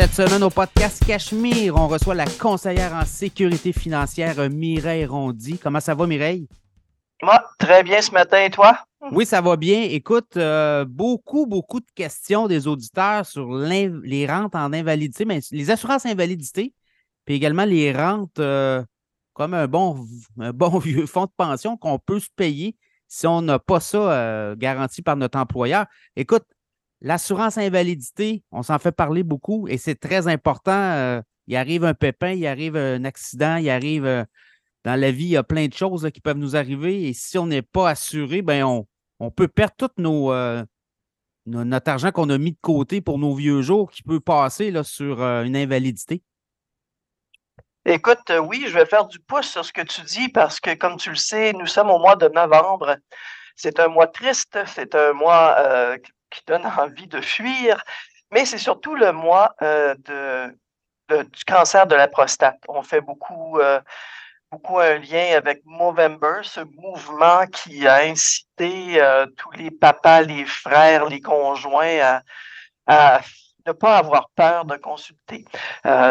Cette semaine au podcast Cachemire, on reçoit la conseillère en sécurité financière Mireille Rondy. Comment ça va, Mireille? Moi, très bien ce matin, et toi? Oui, ça va bien. Écoute, euh, beaucoup, beaucoup de questions des auditeurs sur les rentes en invalidité, mais les assurances invalidité, puis également les rentes euh, comme un bon, un bon vieux fonds de pension qu'on peut se payer si on n'a pas ça euh, garanti par notre employeur. Écoute, L'assurance invalidité, on s'en fait parler beaucoup et c'est très important. Euh, il arrive un pépin, il arrive un accident, il arrive euh, dans la vie, il y a plein de choses qui peuvent nous arriver et si on n'est pas assuré, ben on, peut perdre tout euh, notre argent qu'on a mis de côté pour nos vieux jours qui peut passer là, sur une invalidité. Écoute, oui, je vais faire du pouce sur ce que tu dis parce que, comme tu le sais, nous sommes au mois de novembre. C'est un mois triste, c'est un mois qui donne envie de fuir, mais c'est surtout le mois euh, de, du cancer de la prostate. On fait beaucoup, euh, beaucoup un lien avec Movember, ce mouvement qui a incité euh, tous les papas, les frères, les conjoints à, ne pas avoir peur de consulter.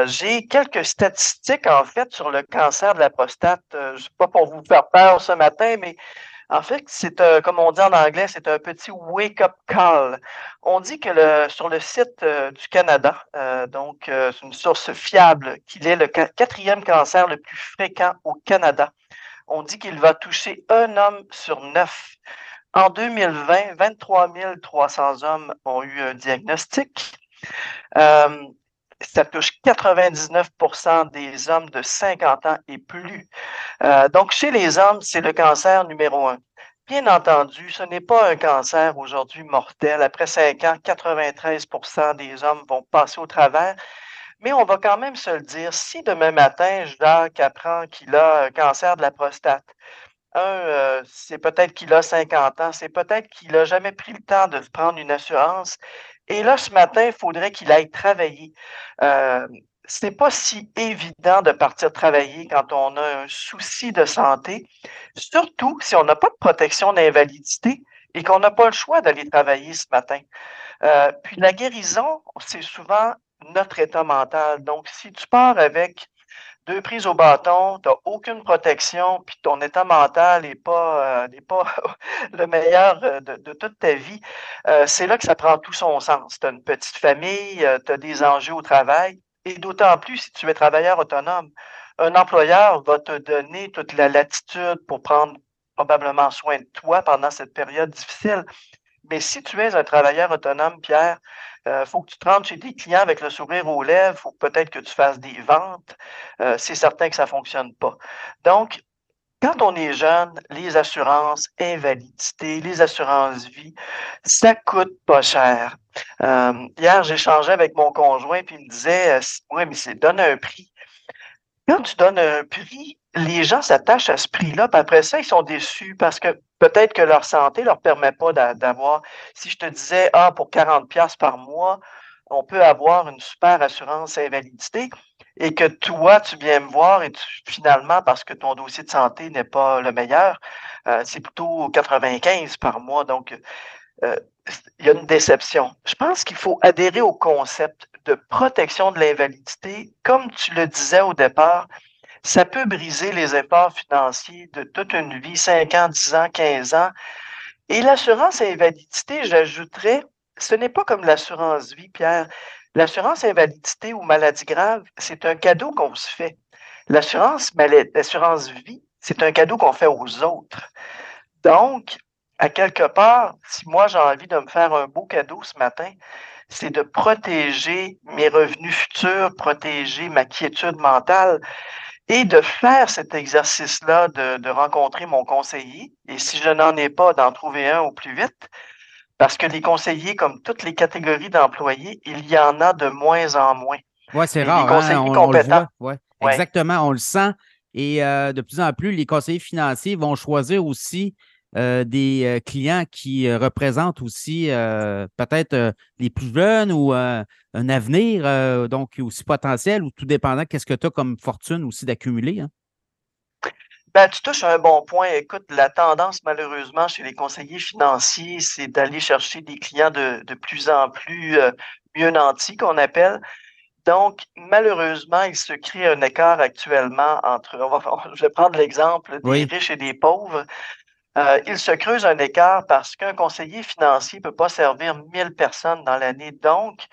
J'ai quelques statistiques, en fait, sur le cancer de la prostate. je ne sais pas pour vous faire peur ce matin, mais en fait, c'est comme on dit en anglais, c'est un petit wake-up call. On dit que sur le site euh, du Canada, euh, donc euh, c'est une source fiable, qu'il est le quatrième cancer le plus fréquent au Canada. On dit qu'il va toucher un homme sur neuf. En 2020, 23 300 hommes ont eu un diagnostic ça touche 99% des hommes de 50 ans et plus. Euh, donc, chez les hommes, c'est le cancer numéro un. Bien entendu, ce n'est pas un cancer aujourd'hui mortel. Après 5 ans, 93% des hommes vont passer au travers. Mais on va quand même se le dire, si demain matin, Jacques apprend qu'il a un cancer de la prostate, euh, c'est peut-être qu'il a 50 ans, c'est peut-être qu'il n'a jamais pris le temps de prendre une assurance et là, ce matin, il faudrait qu'il aille travailler. Euh, ce n'est pas si évident de partir travailler quand on a un souci de santé, surtout si on n'a pas de protection d'invalidité et qu'on n'a pas le choix d'aller travailler ce matin. Euh, puis la guérison, c'est souvent notre état mental. Donc, si tu pars avec deux prises au bâton, tu n'as aucune protection, puis ton état mental n'est pas, euh, pas le meilleur euh, de, toute ta vie, euh, c'est là que ça prend tout son sens. Tu as une petite famille, tu as des enjeux au travail, et d'autant plus si tu es travailleur autonome. Un employeur va te donner toute la latitude pour prendre probablement soin de toi pendant cette période difficile. Mais si tu es un travailleur autonome, Pierre, euh, faut que tu te rendes chez tes clients avec le sourire aux lèvres, faut peut-être que tu fasses des ventes. Euh, c'est certain que ça ne fonctionne pas. Donc, quand on est jeune, les assurances invalidité, les assurances vie, ça coûte pas cher. Euh, hier, j'échangeais avec mon conjoint, puis il me disait, oui, mais c'est donne un prix. Quand tu donnes un prix, les gens s'attachent à ce prix-là, puis après ça, ils sont déçus parce que peut-être que leur santé ne leur permet pas d'avoir. Si je te disais, ah, pour 40$ par mois, on peut avoir une super assurance invalidité et que toi, tu viens me voir et finalement, parce que ton dossier de santé n'est pas le meilleur, euh, c'est plutôt 95 par mois. Donc, euh, il y a une déception. Je pense qu'il faut adhérer au concept de protection de l'invalidité. Comme tu le disais au départ, ça peut briser les efforts financiers de toute une vie, 5 ans, 10 ans, 15 ans. Et l'assurance invalidité, j'ajouterais, ce n'est pas comme l'assurance vie, Pierre. L'assurance invalidité ou maladie grave, c'est un cadeau qu'on se fait. L'assurance l'assurance vie, c'est un cadeau qu'on fait aux autres. Donc, à quelque part, si moi j'ai envie de me faire un beau cadeau ce matin, c'est de protéger mes revenus futurs, protéger ma quiétude mentale et de faire cet exercice-là, de, rencontrer mon conseiller, et si je n'en ai pas, d'en trouver un au plus vite, parce que les conseillers, comme toutes les catégories d'employés, il y en a de moins en moins. Oui, c'est rare. Les conseillers hein, compétents. ouais. Exactement, on le sent. Et euh, de plus en plus, les conseillers financiers vont choisir aussi euh, des euh, clients qui euh, représentent aussi peut-être les plus jeunes ou un avenir, donc aussi potentiel ou tout dépendant, qu'est-ce que tu as comme fortune aussi d'accumuler? Hein? Ben, tu touches à un bon point. Écoute, la tendance, malheureusement, chez les conseillers financiers, c'est d'aller chercher des clients de, de plus en plus mieux nantis, qu'on appelle. Donc, malheureusement, il se crée un écart actuellement entre, je vais prendre l'exemple des riches et des pauvres. Euh, il se creuse un écart parce qu'un conseiller financier ne peut pas servir 1000 personnes dans l'année. Donc,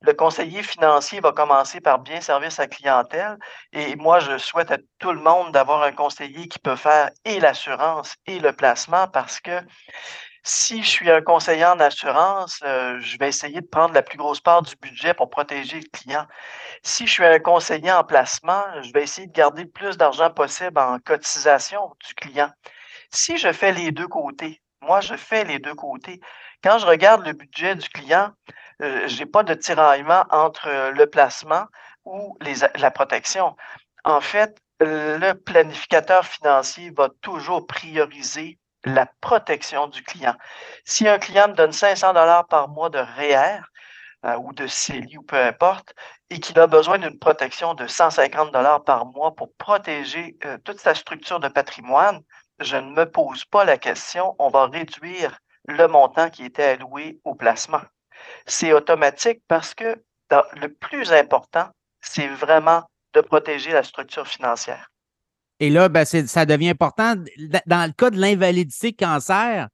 le conseiller financier va commencer par bien servir sa clientèle. Et moi, je souhaite à tout le monde d'avoir un conseiller qui peut faire et l'assurance et le placement parce que si je suis un conseiller en assurance, euh, je vais essayer de prendre la plus grosse part du budget pour protéger le client. Si je suis un conseiller en placement, je vais essayer de garder le plus d'argent possible en cotisation du client. Si je fais les deux côtés, moi, je fais les deux côtés. Quand je regarde le budget du client, euh, je n'ai pas de tiraillement entre le placement ou la protection. En fait, le planificateur financier va toujours prioriser la protection du client. Si un client me donne 500 dollars par mois de REER euh, ou de CELI ou peu importe, et qu'il a besoin d'une protection de 150 dollars par mois pour protéger euh, toute sa structure de patrimoine, je ne me pose pas la question, on va réduire le montant qui était alloué au placement. C'est automatique parce que le plus important, c'est vraiment de protéger la structure financière. Et là, ben, ça devient important. Dans le cas de l'invalidité cancer,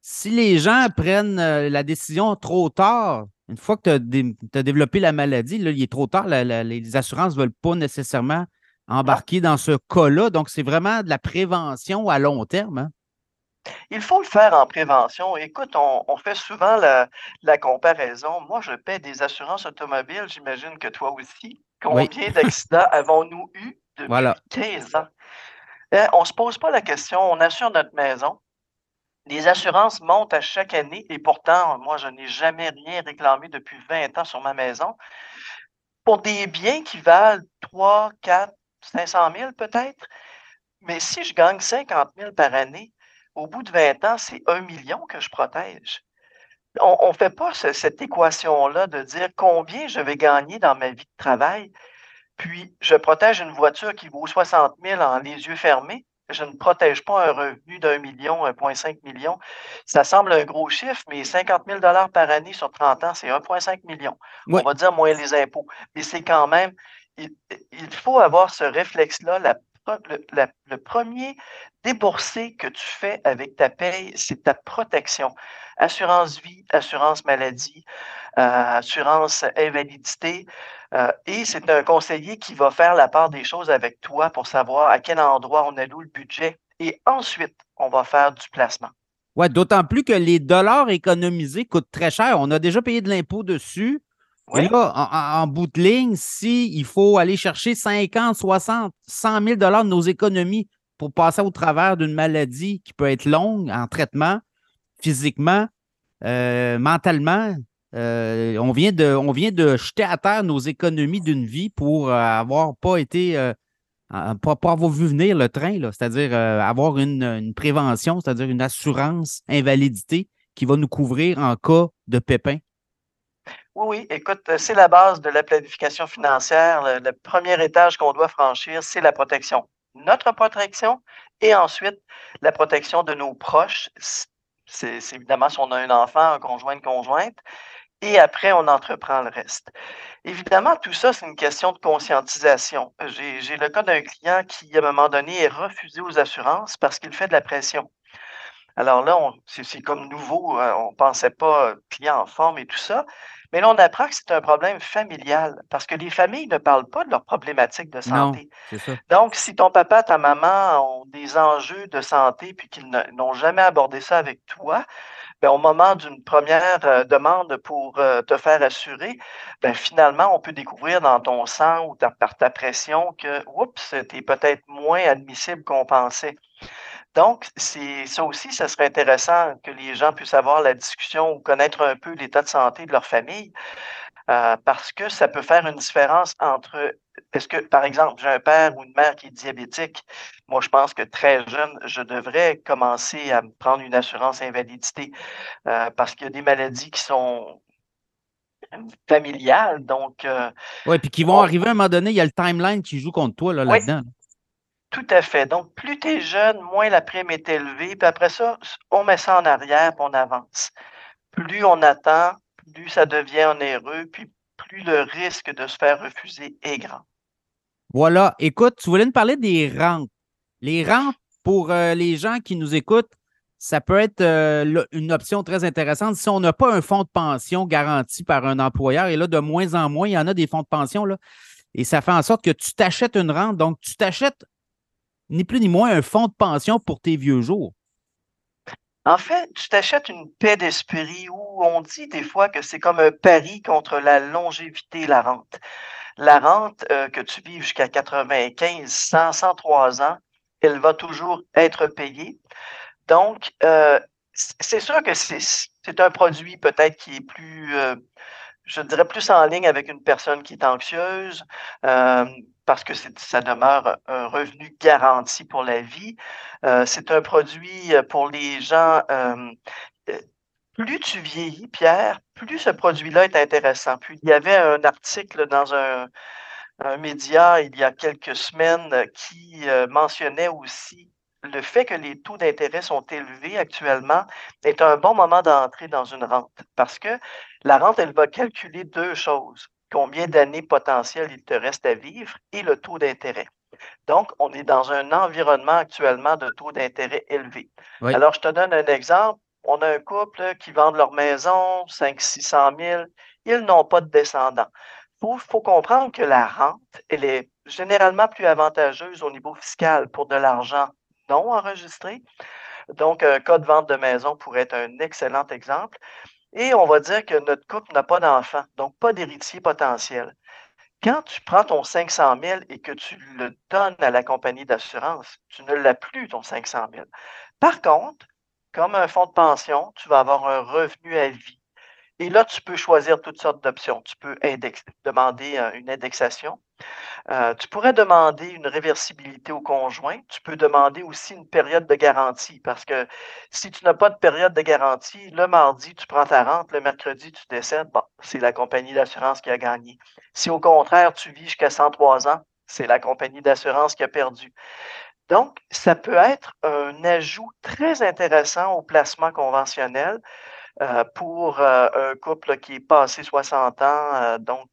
si les gens prennent euh, la décision trop tard, une fois que tu as, développé la maladie, il est trop tard, les assurances ne veulent pas nécessairement embarquer dans ce cas-là. Donc, c'est vraiment de la prévention à long terme. Hein? Il faut le faire en prévention. Écoute, on, fait souvent la, comparaison. Moi, je paie des assurances automobiles, j'imagine que toi aussi. Combien d'accidents avons-nous eu depuis 15 ans? Euh, on ne se pose pas la question, on assure notre maison. Les assurances montent à chaque année et pourtant, moi, je n'ai jamais rien réclamé depuis 20 ans sur ma maison. Pour des biens qui valent 3, 4, 500 000 peut-être, mais si je gagne 50 000 par année, au bout de 20 ans, c'est un million que je protège. On ne fait pas cette équation-là de dire combien je vais gagner dans ma vie de travail puis je protège une voiture qui vaut 60 000 en les yeux fermés. Je ne protège pas un revenu d'un million, 1,5 million. Ça semble un gros chiffre, mais 50 000 par année sur 30 ans, c'est 1,5 million. On va dire moins les impôts. Mais c'est quand même, il, faut avoir ce réflexe-là. le, premier déboursé que tu fais avec ta paye, c'est ta protection. Assurance vie, assurance maladie, euh, assurance invalidité. Euh, et c'est un conseiller qui va faire la part des choses avec toi pour savoir à quel endroit on alloue le budget. Et ensuite, on va faire du placement. Oui, d'autant plus que les dollars économisés coûtent très cher. On a déjà payé de l'impôt dessus. Et là, en, bout de ligne, s'il faut aller chercher 50, 60, 100 000 dollars de nos économies pour passer au travers d'une maladie qui peut être longue en traitement, physiquement, euh, mentalement, euh, on, vient de, on vient de jeter à terre nos économies d'une vie pour euh, avoir pas été, euh, pas, avoir vu venir le train, c'est-à-dire avoir une, prévention, c'est-à-dire une assurance invalidité qui va nous couvrir en cas de pépin. Oui, oui, écoute, c'est la base de la planification financière. Le, premier étage qu'on doit franchir, c'est la protection. Notre protection et ensuite la protection de nos proches. C'est évidemment si on a un enfant, un conjoint, une conjointe et après, on entreprend le reste. Évidemment, tout ça, c'est une question de conscientisation. J'ai le cas d'un client qui, à un moment donné, est refusé aux assurances parce qu'il fait de la pression. Alors là, c'est comme nouveau, hein, on ne pensait pas client en forme et tout ça. Mais là, on apprend que c'est un problème familial parce que les familles ne parlent pas de leurs problématiques de santé. Donc, si ton papa, ta maman ont des enjeux de santé puis qu'ils n'ont jamais abordé ça avec toi, ben, au moment d'une première euh, demande pour euh, te faire assurer, ben, finalement, on peut découvrir dans ton sang ou par ta pression que, oups, tu es peut-être moins admissible qu'on pensait. Donc, c'est ça aussi, ça serait intéressant que les gens puissent avoir la discussion ou connaître un peu l'état de santé de leur famille, euh, parce que ça peut faire une différence entre est-ce que, par exemple, j'ai un père ou une mère qui est diabétique, moi, je pense que très jeune, je devrais commencer à prendre une assurance invalidité euh, parce qu'il y a des maladies qui sont familiales. Donc. Euh, oui, puis qui vont arriver à un moment donné, il y a le timeline qui joue contre toi là-dedans. Tout à fait. Donc, plus tu es jeune, moins la prime est élevée. Puis après ça, on met ça en arrière et on avance. Plus on attend, plus ça devient onéreux, puis plus le risque de se faire refuser est grand. Voilà. Écoute, tu voulais nous parler des rentes. Les rentes, pour euh, les gens qui nous écoutent, ça peut être euh, une option très intéressante si on n'a pas un fonds de pension garanti par un employeur. Et là, de moins en moins, il y en a des fonds de pension. Là, et ça fait en sorte que tu t'achètes une rente. Donc, tu t'achètes ni plus ni moins un fonds de pension pour tes vieux jours. En fait, tu t'achètes une paix d'esprit où on dit des fois que c'est comme un pari contre la longévité, la rente. La rente, euh, que tu vives jusqu'à 95, 100, 103 ans, elle va toujours être payée. Donc, euh, c'est sûr que c'est un produit peut-être qui est plus, euh, je dirais, plus en ligne avec une personne qui est anxieuse, parce que ça demeure un revenu garanti pour la vie. Euh, c'est un produit euh, pour les gens. Euh, plus tu vieillis, Pierre, plus ce produit-là est intéressant. Puis il y avait un article dans un, média il y a quelques semaines qui mentionnait aussi le fait que les taux d'intérêt sont élevés actuellement est un bon moment d'entrer dans une rente parce que la rente, elle va calculer deux choses combien d'années potentielles il te reste à vivre et le taux d'intérêt. Donc, on est dans un environnement actuellement de taux d'intérêt élevé. Alors, je te donne un exemple. On a un couple qui vend leur maison, 500-600 000. Ils n'ont pas de descendants. Il faut, comprendre que la rente, elle est généralement plus avantageuse au niveau fiscal pour de l'argent non enregistré. Donc, un cas de vente de maison pourrait être un excellent exemple. Et on va dire que notre couple n'a pas d'enfant, donc pas d'héritier potentiel. Quand tu prends ton 500 000 et que tu le donnes à la compagnie d'assurance, tu ne l'as plus, ton 500 000. Par contre, comme un fonds de pension, tu vas avoir un revenu à vie. Et là, tu peux choisir toutes sortes d'options. Tu peux demander euh, une indexation. Euh, tu pourrais demander une réversibilité au conjoint. Tu peux demander aussi une période de garantie parce que si tu n'as pas de période de garantie, le mardi, tu prends ta rente, le mercredi, tu décèdes, c'est la compagnie d'assurance qui a gagné. Si au contraire, tu vis jusqu'à 103 ans, c'est la compagnie d'assurance qui a perdu. Donc, ça peut être un ajout très intéressant au placement conventionnel. Euh, pour euh, un couple qui est passé 60 ans. donc,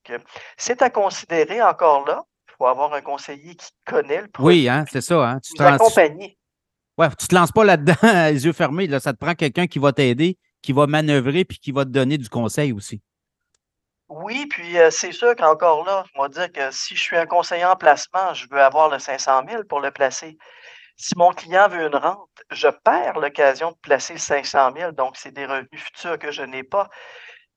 c'est à considérer encore là faut avoir un conseiller qui connaît le produit. Oui, hein, c'est ça. Hein. Tu te Ouais, tu te lances pas là-dedans les yeux fermés. Là. Ça te prend quelqu'un qui va t'aider, qui va manœuvrer puis qui va te donner du conseil aussi. Oui, puis euh, c'est sûr qu'encore là, je vais dire que si je suis un conseiller en placement, je veux avoir le 500 000 pour le placer. Si mon client veut une rente, je perds l'occasion de placer le 500 000, donc c'est des revenus futurs que je n'ai pas.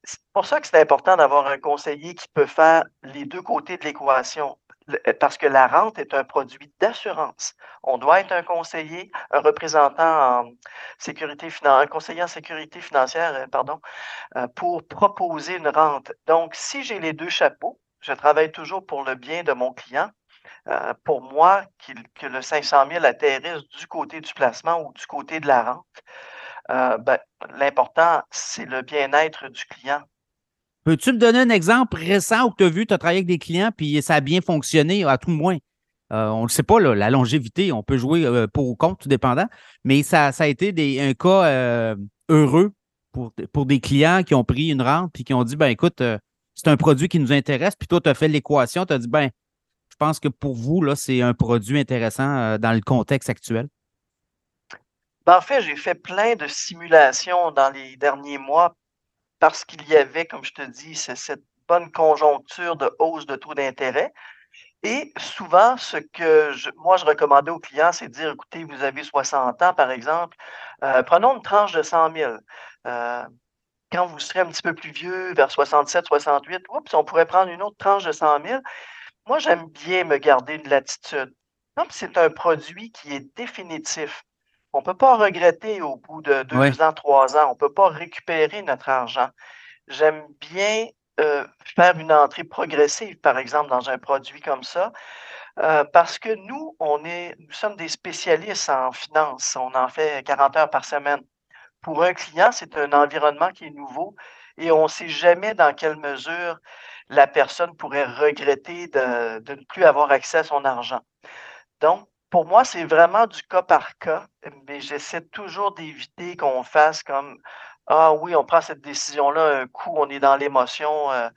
C'est pour ça que c'est important d'avoir un conseiller qui peut faire les deux côtés de l'équation. Euh, parce que la rente est un produit d'assurance. On doit être un conseiller, un représentant en sécurité un conseiller en sécurité financière, euh, pardon, euh, pour proposer une rente. Donc, si j'ai les deux chapeaux, je travaille toujours pour le bien de mon client. pour moi, que le 500 000 atterrisse du côté du placement ou du côté de la rente, ben, l'important, c'est le bien-être du client. Peux-tu me donner un exemple récent où tu as vu, tu as travaillé avec des clients, puis ça a bien fonctionné, à tout le moins? Euh, on ne le sait pas, la longévité, on peut jouer euh, pour ou contre, tout dépendant, mais ça, a été un cas euh, heureux pour, pour des clients qui ont pris une rente puis qui ont dit ben écoute, c'est un produit qui nous intéresse, puis toi, tu as fait l'équation, tu as dit ben, je pense que pour vous, là, c'est un produit intéressant dans le contexte actuel. Ben, en fait, j'ai fait plein de simulations dans les derniers mois parce qu'il y avait, comme je te dis, cette bonne conjoncture de hausse de taux d'intérêt. Et souvent, ce que moi, je recommandais aux clients, c'est de dire, écoutez, vous avez 60 ans, par exemple, euh, prenons une tranche de 100 000. Euh, quand vous serez un petit peu plus vieux, vers 67, 68, oups, on pourrait prendre une autre tranche de 100 000. Moi, j'aime bien me garder une latitude. Donc, c'est un produit qui est définitif. On ne peut pas regretter au bout de deux ans, trois ans. On ne peut pas récupérer notre argent. J'aime bien euh, faire une entrée progressive, par exemple, dans un produit comme ça, euh, parce que nous, on est, nous sommes des spécialistes en finance. On en fait 40 heures par semaine. Pour un client, c'est un environnement qui est nouveau et on ne sait jamais dans quelle mesure la personne pourrait regretter de, de ne plus avoir accès à son argent. Donc, pour moi, c'est vraiment du cas par cas, mais j'essaie toujours d'éviter qu'on fasse comme Ah oui, on prend cette décision-là, un coup, on est dans l'émotion. Euh,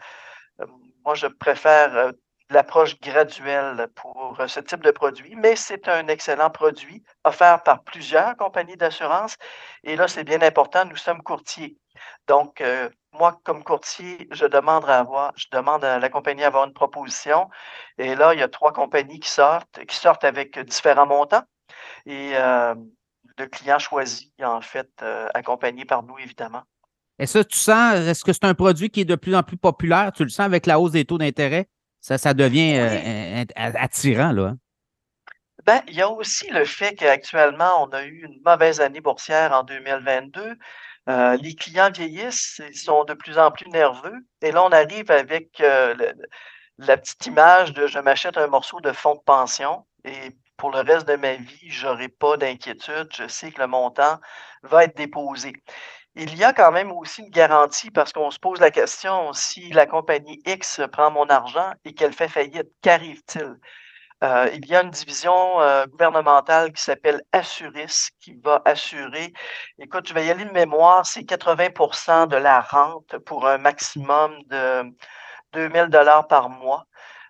moi, je préfère l'approche graduelle pour ce type de produit, mais c'est un excellent produit offert par plusieurs compagnies d'assurance. Et là, c'est bien important, nous sommes courtiers. Donc, moi, comme courtier, je demande à avoir, je demande à la compagnie d'avoir une proposition. Et là, il y a trois compagnies qui sortent, qui sortent avec différents montants. Et le client choisit, en fait, accompagné par nous, évidemment. Et ça, tu sens, est-ce que c'est un produit qui est de plus en plus populaire? Tu le sens avec la hausse des taux d'intérêt? Ça, ça devient euh, attirant, là. Hein? Ben, il y a aussi le fait qu'actuellement, on a eu une mauvaise année boursière en 2022. Euh, les clients vieillissent, ils sont de plus en plus nerveux. Et là, on arrive avec euh, la petite image de je m'achète un morceau de fonds de pension et pour le reste de ma vie, je n'aurai pas d'inquiétude. Je sais que le montant va être déposé. Il y a quand même aussi une garantie parce qu'on se pose la question si la compagnie X prend mon argent et qu'elle fait faillite, qu'arrive-t-il? Euh, il y a une division euh, gouvernementale qui s'appelle Assuris qui va assurer, écoute, je vais y aller de mémoire, c'est 80% de la rente pour un maximum de 2000 dollars par mois.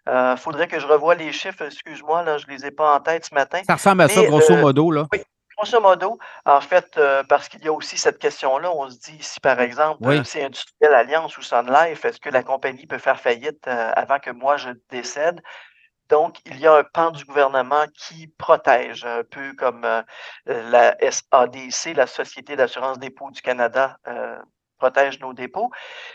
Il euh, faudrait que je revoie les chiffres, excuse-moi, là, je ne les ai pas en tête ce matin. Ça ressemble à ça, grosso modo, là. Oui, Grosso modo, en fait, euh, parce qu'il y a aussi cette question-là, on se dit si par exemple euh, c'est Industriel Alliance ou Sun Life, est-ce que la compagnie peut faire faillite euh, avant que moi je décède? Donc, il y a un pan du gouvernement qui protège, un peu comme la SADC, la Société d'assurance dépôt du Canada, protège nos dépôts.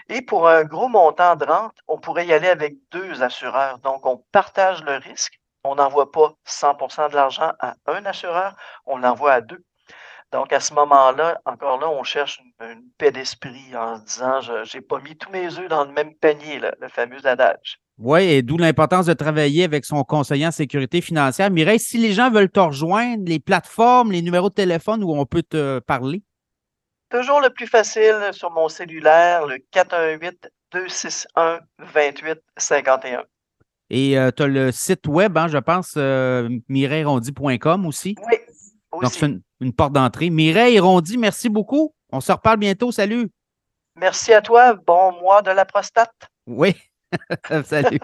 Et pour un gros montant de rente, on pourrait y aller avec deux assureurs. Donc, on partage le risque on n'envoie pas 100% de l'argent à un assureur, on l'envoie à deux. Donc, à ce moment-là, encore là, on cherche une, paix d'esprit en se disant je n'ai pas mis tous mes œufs dans le même panier, le fameux adage. Oui, et d'où l'importance de travailler avec son conseiller en sécurité financière. Mireille, si les gens veulent te rejoindre, les plateformes, les numéros de téléphone où on peut te parler? Toujours le plus facile sur mon cellulaire, le 418-261-2851. Et euh, tu as le site web, hein, je pense, euh, mireillerondi.com aussi. Oui. Aussi. Donc, c'est une, porte d'entrée. Mireille Rondi, merci beaucoup. On se reparle bientôt. Salut. Merci à toi. Bon mois de la prostate. Oui. Salut.